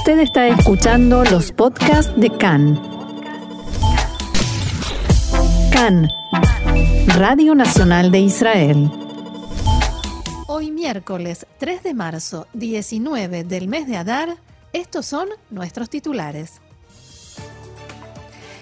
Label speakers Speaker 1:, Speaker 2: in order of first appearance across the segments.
Speaker 1: Usted está escuchando los podcasts de CAN. CAN, Radio Nacional de Israel.
Speaker 2: Hoy miércoles 3 de marzo, 19 del mes de Adar, estos son nuestros titulares.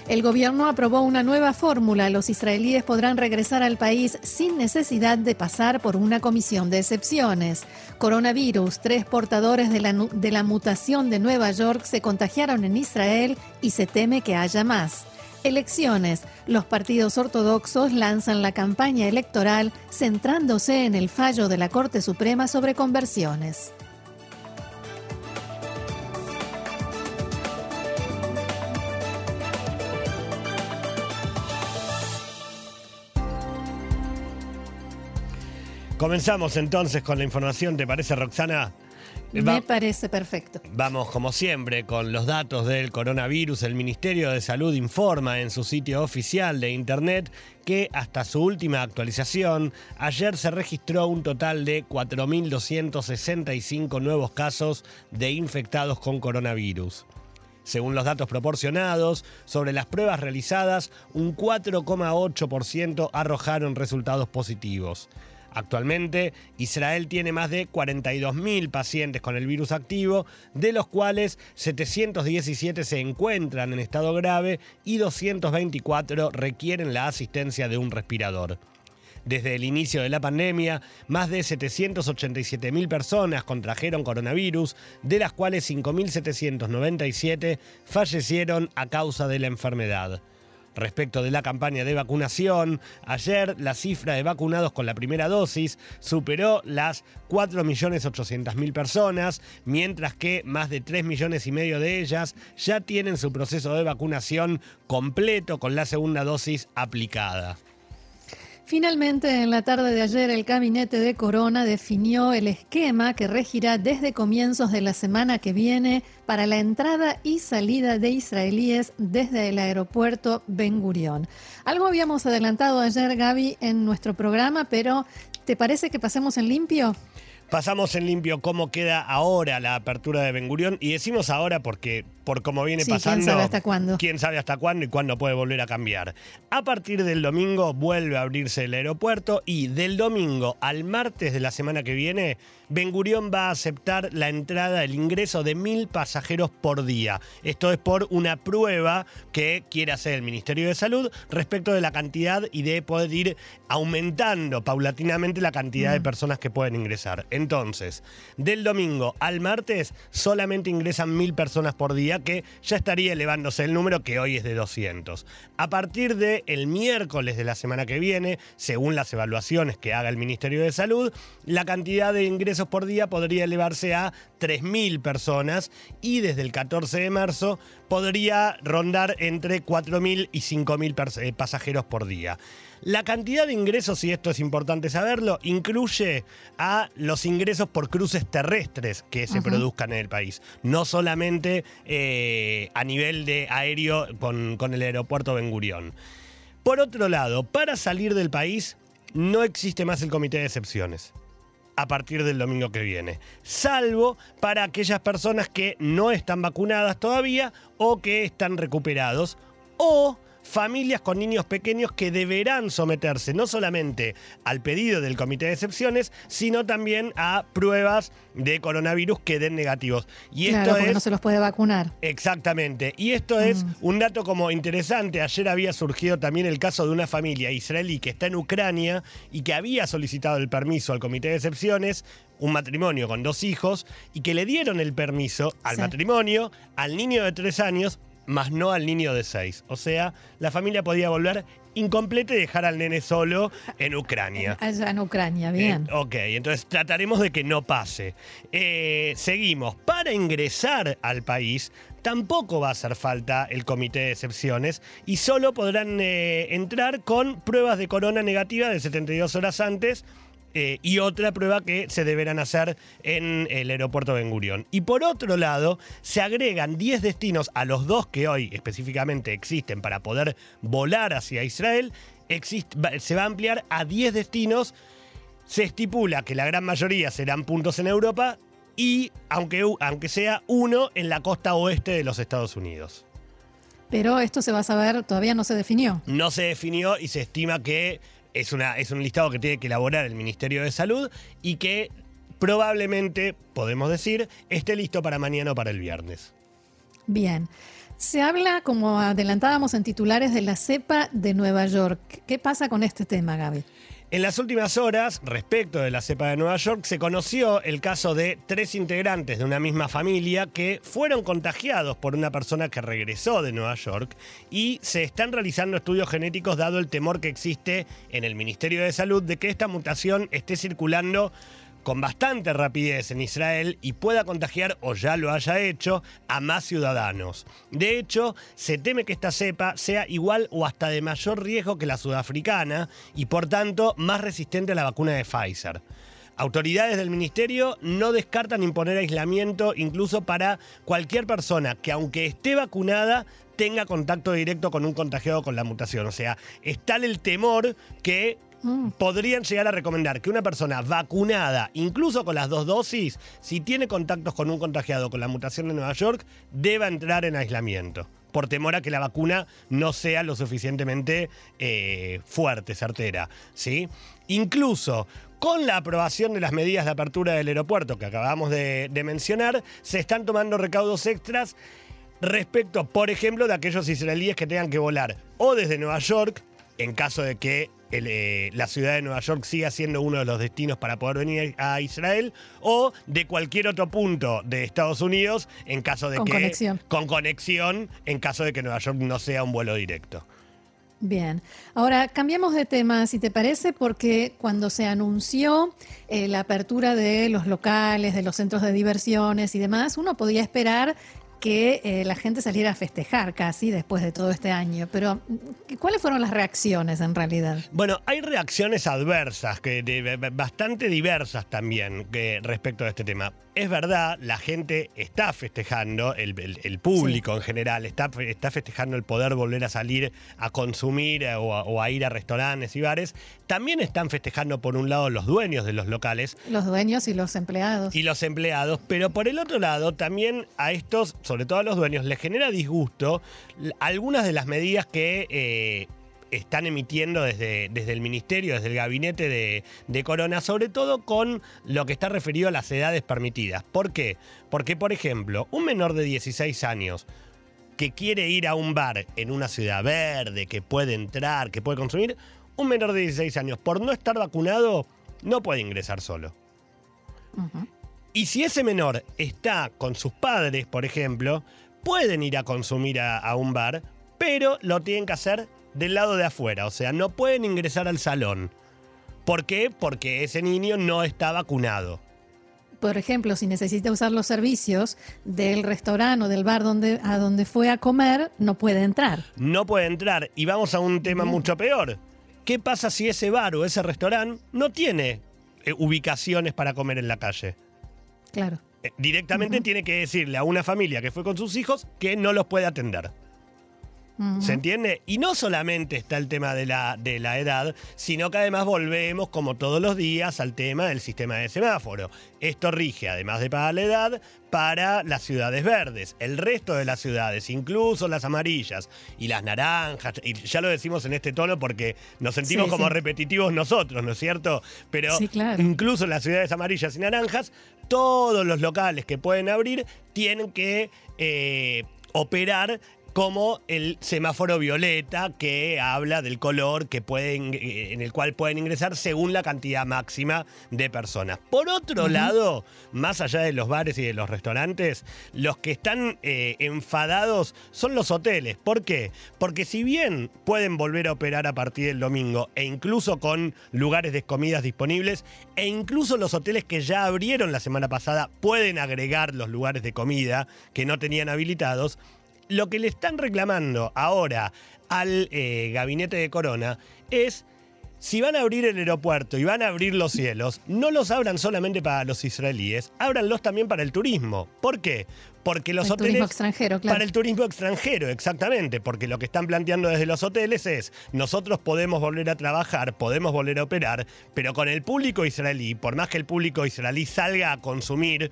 Speaker 2: El gobierno aprobó una nueva fórmula. Los israelíes podrán regresar al país sin necesidad de pasar por una comisión de excepciones. Coronavirus. Tres portadores de la, de la mutación de Nueva York se contagiaron en Israel y se teme que haya más. Elecciones. Los partidos ortodoxos lanzan la campaña electoral centrándose en el fallo de la Corte Suprema sobre conversiones.
Speaker 3: Comenzamos entonces con la información, ¿te parece Roxana?
Speaker 2: Me parece perfecto.
Speaker 3: Vamos, como siempre, con los datos del coronavirus. El Ministerio de Salud informa en su sitio oficial de Internet que hasta su última actualización, ayer se registró un total de 4.265 nuevos casos de infectados con coronavirus. Según los datos proporcionados, sobre las pruebas realizadas, un 4,8% arrojaron resultados positivos. Actualmente, Israel tiene más de 42.000 pacientes con el virus activo, de los cuales 717 se encuentran en estado grave y 224 requieren la asistencia de un respirador. Desde el inicio de la pandemia, más de 787.000 personas contrajeron coronavirus, de las cuales 5.797 fallecieron a causa de la enfermedad. Respecto de la campaña de vacunación, ayer la cifra de vacunados con la primera dosis superó las 4.800.000 personas, mientras que más de 3 millones y medio de ellas ya tienen su proceso de vacunación completo con la segunda dosis aplicada.
Speaker 2: Finalmente, en la tarde de ayer, el gabinete de Corona definió el esquema que regirá desde comienzos de la semana que viene para la entrada y salida de israelíes desde el aeropuerto Ben Gurión. Algo habíamos adelantado ayer, Gaby, en nuestro programa, pero ¿te parece que pasemos en limpio?
Speaker 3: Pasamos en limpio cómo queda ahora la apertura de Ben Gurión y decimos ahora porque por cómo viene pasando.
Speaker 2: ¿Quién sabe hasta cuándo?
Speaker 3: ¿Quién sabe hasta cuándo y cuándo puede volver a cambiar? A partir del domingo vuelve a abrirse el aeropuerto y del domingo al martes de la semana que viene, Ben Gurión va a aceptar la entrada, el ingreso de mil pasajeros por día. Esto es por una prueba que quiere hacer el Ministerio de Salud respecto de la cantidad y de poder ir aumentando paulatinamente la cantidad de mm. personas que pueden ingresar. Entonces, del domingo al martes solamente ingresan mil personas por día que ya estaría elevándose el número que hoy es de 200. A partir del el miércoles de la semana que viene, según las evaluaciones que haga el Ministerio de Salud, la cantidad de ingresos por día podría elevarse a 3.000 personas y desde el 14 de marzo podría rondar entre 4.000 y 5.000 eh, pasajeros por día. La cantidad de ingresos, y esto es importante saberlo, incluye a los ingresos por cruces terrestres que se produzcan en el país, no solamente eh, a nivel de aéreo con, con el aeropuerto Ben Gurión. Por otro lado, para salir del país no existe más el comité de excepciones a partir del domingo que viene, salvo para aquellas personas que no están vacunadas todavía o que están recuperados. O familias con niños pequeños que deberán someterse no solamente al pedido del comité de excepciones, sino también a pruebas de coronavirus que den negativos.
Speaker 2: Y claro, esto es, no se los puede vacunar.
Speaker 3: Exactamente. Y esto es mm. un dato como interesante. Ayer había surgido también el caso de una familia israelí que está en Ucrania y que había solicitado el permiso al comité de excepciones un matrimonio con dos hijos y que le dieron el permiso al matrimonio, al niño de tres años, más no al niño de seis. O sea, la familia podía volver incompleta y dejar al nene solo en Ucrania.
Speaker 2: Allá en Ucrania, bien.
Speaker 3: Eh, ok, entonces trataremos de que no pase. Eh, seguimos. Para ingresar al país, tampoco va a hacer falta el comité de excepciones y solo podrán eh, entrar con pruebas de corona negativa de 72 horas antes eh, y otra prueba que se deberán hacer en el aeropuerto Ben Gurión. Y por otro lado, se agregan 10 destinos a los dos que hoy específicamente existen para poder volar hacia Israel. se va a ampliar a 10 destinos. Se estipula que la gran mayoría serán puntos en Europa y aunque, aunque sea uno en la costa oeste de los Estados Unidos.
Speaker 2: Pero esto se va a saber, todavía no se definió.
Speaker 3: No se definió y se estima que es, una, es un listado que tiene que elaborar el Ministerio de Salud y que probablemente, podemos decir, esté listo para mañana o para el viernes.
Speaker 2: Bien. Se habla, como adelantábamos en titulares, de la cepa de Nueva York. ¿Qué pasa con este tema, Gaby?
Speaker 3: En las últimas horas, respecto de la cepa de Nueva York, se conoció el caso de tres integrantes de una misma familia que fueron contagiados por una persona que regresó de Nueva York y se están realizando estudios genéticos dado el temor que existe en el Ministerio de Salud de que esta mutación esté circulando con bastante rapidez en Israel y pueda contagiar, o ya lo haya hecho, a más ciudadanos. De hecho, se teme que esta cepa sea igual o hasta de mayor riesgo que la sudafricana y por tanto más resistente a la vacuna de Pfizer. Autoridades del ministerio no descartan imponer aislamiento incluso para cualquier persona que aunque esté vacunada tenga contacto directo con un contagiado con la mutación. O sea, es tal el temor que. Podrían llegar a recomendar que una persona vacunada, incluso con las dos dosis, si tiene contactos con un contagiado con la mutación de Nueva York, deba entrar en aislamiento por temor a que la vacuna no sea lo suficientemente eh, fuerte, certera. ¿sí? Incluso con la aprobación de las medidas de apertura del aeropuerto que acabamos de, de mencionar, se están tomando recaudos extras respecto, por ejemplo, de aquellos israelíes que tengan que volar o desde Nueva York, en caso de que eh, la ciudad de Nueva York siga siendo uno de los destinos para poder venir a Israel o de cualquier otro punto de Estados Unidos en caso de
Speaker 2: con
Speaker 3: que
Speaker 2: conexión.
Speaker 3: con conexión en caso de que Nueva York no sea un vuelo directo.
Speaker 2: Bien, ahora cambiamos de tema, si te parece, porque cuando se anunció eh, la apertura de los locales, de los centros de diversiones y demás, uno podía esperar que eh, la gente saliera a festejar casi después de todo este año. Pero, ¿cuáles fueron las reacciones en realidad?
Speaker 3: Bueno, hay reacciones adversas, que bastante diversas también que, respecto a este tema. Es verdad, la gente está festejando, el, público en general está, está festejando el poder volver a salir a consumir eh, o a, ir a restaurantes y bares. También están festejando, por un lado, los dueños de los locales.
Speaker 2: Los dueños y los empleados.
Speaker 3: Y los empleados, pero por el otro lado, también a estos sobre todo a los dueños, les genera disgusto algunas de las medidas que eh, están emitiendo desde, desde, el ministerio, desde el gabinete de, de, Corona, sobre todo con lo que está referido a las edades permitidas. ¿Por qué? Porque, por ejemplo, un menor de 16 años que quiere ir a un bar en una ciudad verde, que puede entrar, que puede consumir, un menor de 16 años, por no estar vacunado, no puede ingresar solo. Y si ese menor está con sus padres, por ejemplo, pueden ir a consumir a, un bar, pero lo tienen que hacer del lado de afuera, o sea, no pueden ingresar al salón. ¿Por qué? Porque ese niño no está vacunado.
Speaker 2: Por ejemplo, si necesita usar los servicios del restaurante o del bar donde, a donde fue a comer, no puede entrar.
Speaker 3: No puede entrar. Y vamos a un tema mucho peor. ¿Qué pasa si ese bar o ese restaurante no tiene eh, ubicaciones para comer en la calle?
Speaker 2: Claro.
Speaker 3: Eh, directamente tiene que decirle a una familia que fue con sus hijos que no los puede atender. ¿Se entiende? Y no solamente está el tema de la, de la edad, sino que además volvemos, como todos los días, al tema del sistema de semáforo. Esto rige, además de para la edad, para las ciudades verdes. El resto de las ciudades, incluso las amarillas y las naranjas, y ya lo decimos en este tono porque nos sentimos como repetitivos nosotros, ¿no es cierto? Pero incluso en las ciudades amarillas y naranjas, todos los locales que pueden abrir tienen que eh, operar como el semáforo violeta que habla del color que pueden, eh, en el cual pueden ingresar según la cantidad máxima de personas. Por otro lado, más allá de los bares y de los restaurantes, los que están eh, enfadados son los hoteles. ¿Por qué? Porque si bien pueden volver a operar a partir del domingo e incluso con lugares de comidas disponibles, e incluso los hoteles que ya abrieron la semana pasada pueden agregar los lugares de comida que no tenían habilitados, lo que le están reclamando ahora al eh, gabinete de Corona es si van a abrir el aeropuerto y van a abrir los cielos, no los abran solamente para los israelíes, ábranlos también para el turismo. ¿Por qué? Porque los
Speaker 2: el
Speaker 3: hoteles.
Speaker 2: Turismo extranjero, claro.
Speaker 3: Para el turismo extranjero, exactamente. Porque lo que están planteando desde los hoteles es: nosotros podemos volver a trabajar, podemos volver a operar, pero con el público israelí, por más que el público israelí salga a consumir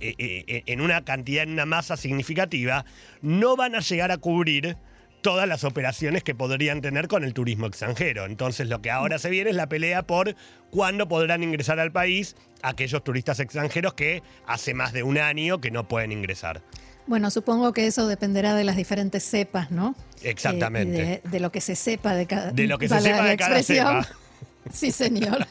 Speaker 3: en una cantidad, en una masa significativa, no van a llegar a cubrir todas las operaciones que podrían tener con el turismo extranjero. Entonces lo que ahora se viene es la pelea por cuándo podrán ingresar al país aquellos turistas extranjeros que hace más de un año que no pueden ingresar.
Speaker 2: Bueno, supongo que eso dependerá de las diferentes cepas, ¿no?
Speaker 3: Exactamente.
Speaker 2: Eh, de, lo que se sepa de cada
Speaker 3: De lo que se sepa de cada cepa.
Speaker 2: Sí, señor.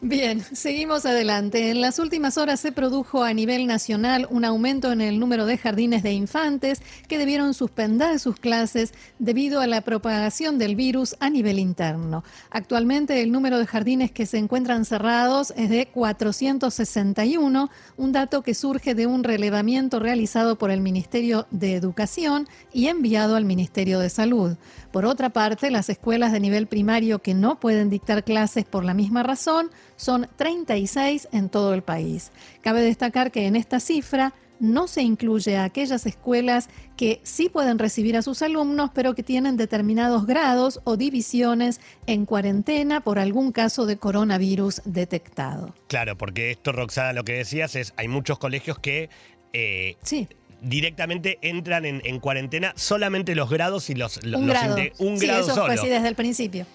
Speaker 2: Bien, seguimos adelante. En las últimas horas se produjo a nivel nacional un aumento en el número de jardines de infantes que debieron suspender sus clases debido a la propagación del virus a nivel interno. Actualmente el número de jardines que se encuentran cerrados es de 461, un dato que surge de un relevamiento realizado por el Ministerio de Educación y enviado al Ministerio de Salud. Por otra parte, las escuelas de nivel primario que no pueden dictar clases por la misma razón son 36 en todo el país. Cabe destacar que en esta cifra no se incluye a aquellas escuelas que sí pueden recibir a sus alumnos, pero que tienen determinados grados o divisiones en cuarentena por algún caso de coronavirus detectado.
Speaker 3: Claro, porque esto, Roxana, lo que decías es, hay muchos colegios que eh,
Speaker 2: sí
Speaker 3: directamente entran en, cuarentena solamente los grados y los,
Speaker 2: un grado,
Speaker 3: un
Speaker 2: sí,
Speaker 3: grado
Speaker 2: eso
Speaker 3: solo.
Speaker 2: Fue así desde el principio.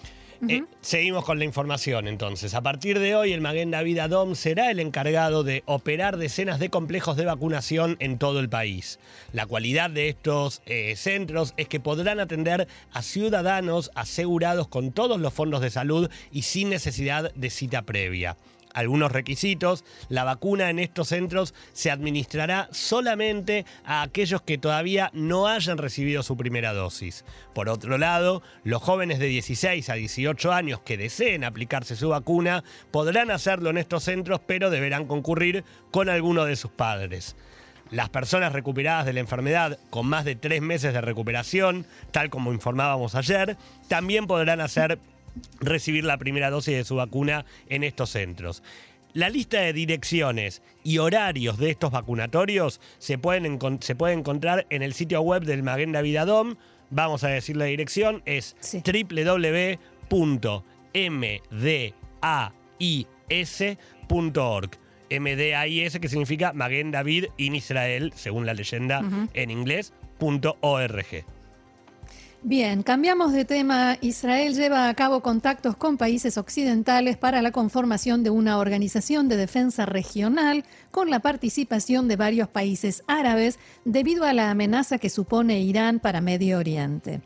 Speaker 3: Eh, seguimos con la información entonces. A partir de hoy, el Maguen David Adom será el encargado de operar decenas de complejos de vacunación en todo el país. La cualidad de estos eh, centros es que podrán atender a ciudadanos asegurados con todos los fondos de salud y sin necesidad de cita previa algunos requisitos. La vacuna en estos centros se administrará solamente a aquellos que todavía no hayan recibido su primera dosis. Por otro lado, los jóvenes de 16 a 18 años que deseen aplicarse su vacuna podrán hacerlo en estos centros, pero deberán concurrir con alguno de sus padres. Las personas recuperadas de la enfermedad con más de tres meses de recuperación, tal como informábamos ayer, también podrán hacer recibir la primera dosis de su vacuna en estos centros. La lista de direcciones y horarios de estos vacunatorios se pueden, se puede encontrar en el sitio web del Maguen David Adom. Vamos a decir la dirección, es www.mdais.org. MDAIS que significa Maguen David in Israel, según la leyenda en inglés, .org.
Speaker 2: Bien, cambiamos de tema. Israel lleva a cabo contactos con países occidentales para la conformación de una organización de defensa regional con la participación de varios países árabes debido a la amenaza que supone Irán para Medio Oriente.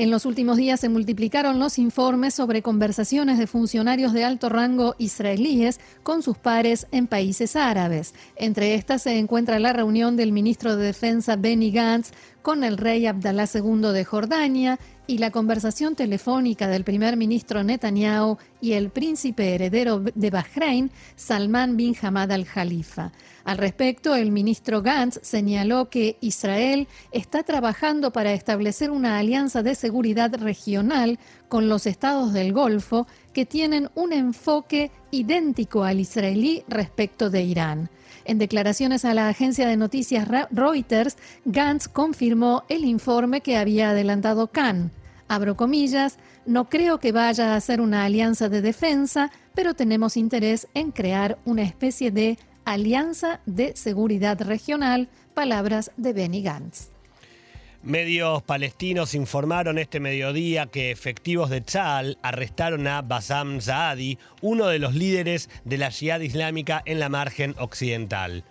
Speaker 2: En los últimos días se multiplicaron los informes sobre conversaciones de funcionarios de alto rango israelíes con sus pares en países árabes. Entre estas se encuentra la reunión del ministro de Defensa Benny Gantz con el rey Abdalá II de Jordania y la conversación telefónica del primer ministro Netanyahu y el príncipe heredero de Bahrein, Salman bin Hamad al-Khalifa. Al respecto, el ministro Gantz señaló que Israel está trabajando para establecer una alianza de seguridad regional con los estados del Golfo que tienen un enfoque idéntico al israelí respecto de Irán. En declaraciones a la agencia de noticias Reuters, Gantz confirmó el informe que había adelantado Khan. Abro comillas, no creo que vaya a ser una alianza de defensa, pero tenemos interés en crear una especie de alianza de seguridad regional, palabras de Benny Gantz.
Speaker 3: Medios palestinos informaron este mediodía que efectivos de Tzal arrestaron a Bassam Zaadi, uno de los líderes de la Jihad Islámica en la margen occidental.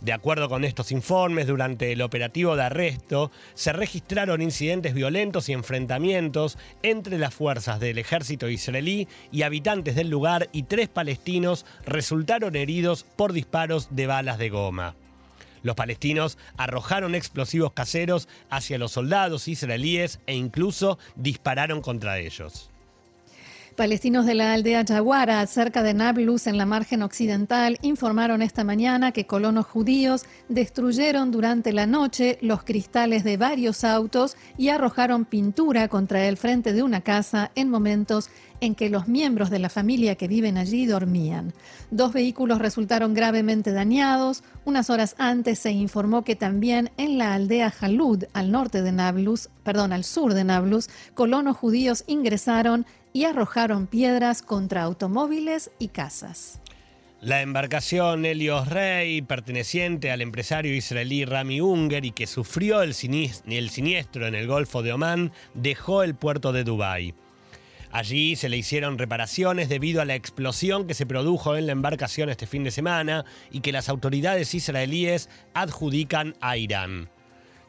Speaker 3: De acuerdo con estos informes, durante el operativo de arresto se registraron incidentes violentos y enfrentamientos entre las fuerzas del ejército israelí y habitantes del lugar y tres palestinos resultaron heridos por disparos de balas de goma. Los palestinos arrojaron explosivos caseros hacia los soldados israelíes e incluso dispararon contra ellos.
Speaker 2: Palestinos de la aldea Yaguara, cerca de Nablus, en la margen occidental, informaron esta mañana que colonos judíos destruyeron durante la noche los cristales de varios autos y arrojaron pintura contra el frente de una casa en momentos en que los miembros de la familia que viven allí dormían. Dos vehículos resultaron gravemente dañados. Unas horas antes se informó que también en la aldea Jalud, al norte de Nablus, perdón, al sur de Nablus, colonos judíos ingresaron y arrojaron piedras contra automóviles y casas.
Speaker 3: La embarcación Helios Rey, perteneciente al empresario israelí Rami Unger y que sufrió el, siniestro en el Golfo de Omán, dejó el puerto de Dubái. Allí se le hicieron reparaciones debido a la explosión que se produjo en la embarcación este fin de semana y que las autoridades israelíes adjudican a Irán.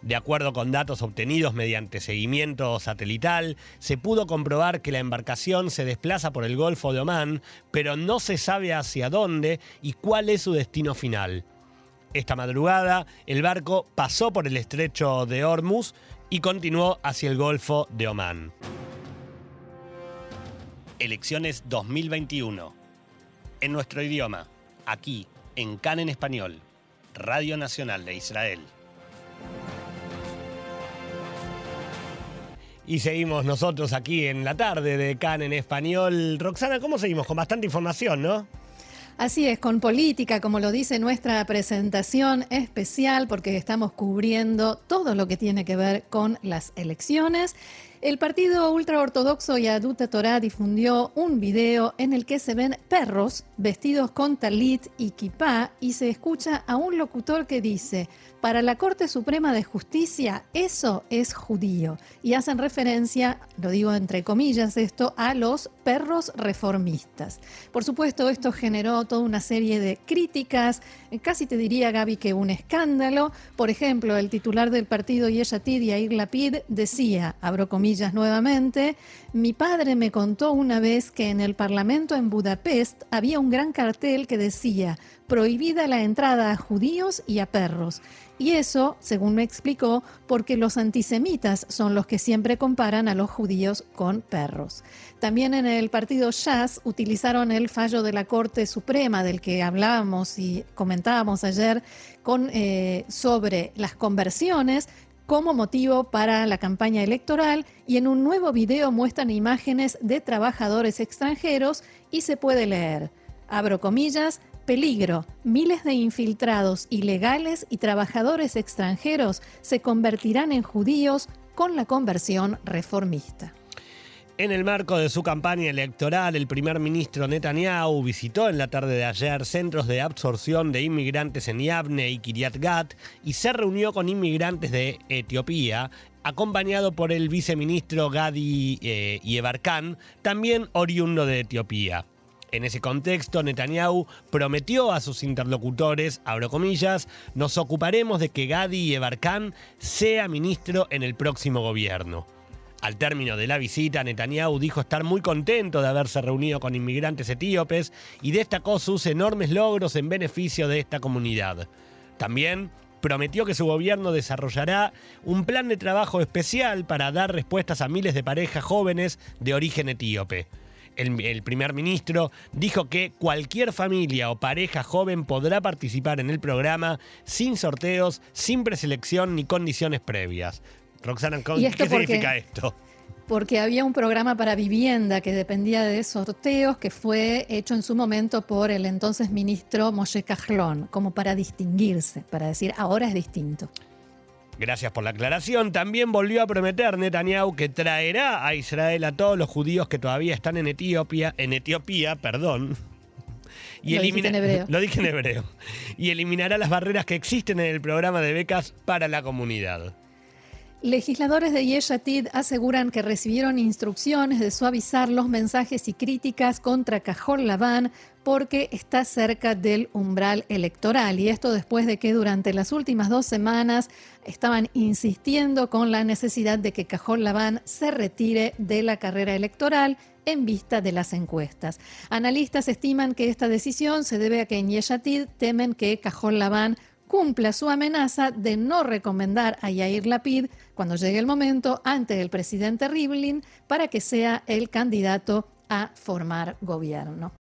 Speaker 3: De acuerdo con datos obtenidos mediante seguimiento satelital, se pudo comprobar que la embarcación se desplaza por el Golfo de Omán, pero no se sabe hacia dónde y cuál es su destino final. Esta madrugada, el barco pasó por el estrecho de Hormuz y continuó hacia el Golfo de Omán. Elecciones 2021. En nuestro idioma, aquí, en CAN en Español, Radio Nacional de Israel. Y seguimos nosotros aquí en la tarde de CAN en español. Roxana, ¿cómo seguimos? Con bastante información, ¿no?
Speaker 2: Así es, con política, como lo dice nuestra presentación especial, porque estamos cubriendo todo lo que tiene que ver con las elecciones. El partido ultraortodoxo Yaduta Torah difundió un video en el que se ven perros vestidos con talit y kipá y se escucha a un locutor que dice, para la Corte Suprema de Justicia eso es judío. Y hacen referencia, lo digo entre comillas esto, a los perros reformistas. Por supuesto, esto generó toda una serie de críticas, casi te diría Gaby que un escándalo. Por ejemplo, el titular del partido Yeshatid, Yair Lapid, decía, abro comillas, nuevamente, mi padre me contó una vez que en el Parlamento en Budapest había un gran cartel que decía prohibida la entrada a judíos y a perros. Y eso, según me explicó, porque los antisemitas son los que siempre comparan a los judíos con perros. También en el partido Shas utilizaron el fallo de la Corte Suprema del que hablábamos y comentábamos ayer con, eh, sobre las conversiones como motivo para la campaña electoral y en un nuevo video muestran imágenes de trabajadores extranjeros y se puede leer, abro comillas, peligro, miles de infiltrados ilegales y trabajadores extranjeros se convertirán en judíos con la conversión reformista.
Speaker 3: En el marco de su campaña electoral, el primer ministro Netanyahu visitó en la tarde de ayer centros de absorción de inmigrantes en Yavne y Kiryat Gat y se reunió con inmigrantes de Etiopía, acompañado por el viceministro Gadi eh, también oriundo de Etiopía. En ese contexto, Netanyahu prometió a sus interlocutores, abro comillas, nos ocuparemos de que Gadi Yebarkan sea ministro en el próximo gobierno. Al término de la visita, Netanyahu dijo estar muy contento de haberse reunido con inmigrantes etíopes y destacó sus enormes logros en beneficio de esta comunidad. También prometió que su gobierno desarrollará un plan de trabajo especial para dar respuestas a miles de parejas jóvenes de origen etíope. El, primer ministro dijo que cualquier familia o pareja joven podrá participar en el programa sin sorteos, sin preselección ni condiciones previas. Roxana, ¿qué significa esto?
Speaker 2: Porque había un programa para vivienda que dependía de sorteos que fue hecho en su momento por el entonces ministro Moshe Cajlón, como para distinguirse, para decir ahora es distinto.
Speaker 3: Gracias por la aclaración. También volvió a prometer Netanyahu que traerá a Israel a todos los judíos que todavía están en Etiopía, en Etiopía, perdón.
Speaker 2: Y lo, en hebreo.
Speaker 3: lo dije en hebreo. Y eliminará las barreras que existen en el programa de becas para la comunidad.
Speaker 2: Legisladores de Yeshatid aseguran que recibieron instrucciones de suavizar los mensajes y críticas contra Cajol Laván porque está cerca del umbral electoral. Y esto después de que durante las últimas dos semanas estaban insistiendo con la necesidad de que Cajol Laván se retire de la carrera electoral en vista de las encuestas. Analistas estiman que esta decisión se debe a que en Yeshatid temen que Cajol Laván cumpla su amenaza de no recomendar a Yair Lapid cuando llegue el momento ante el presidente Rivlin para que sea el candidato a formar gobierno.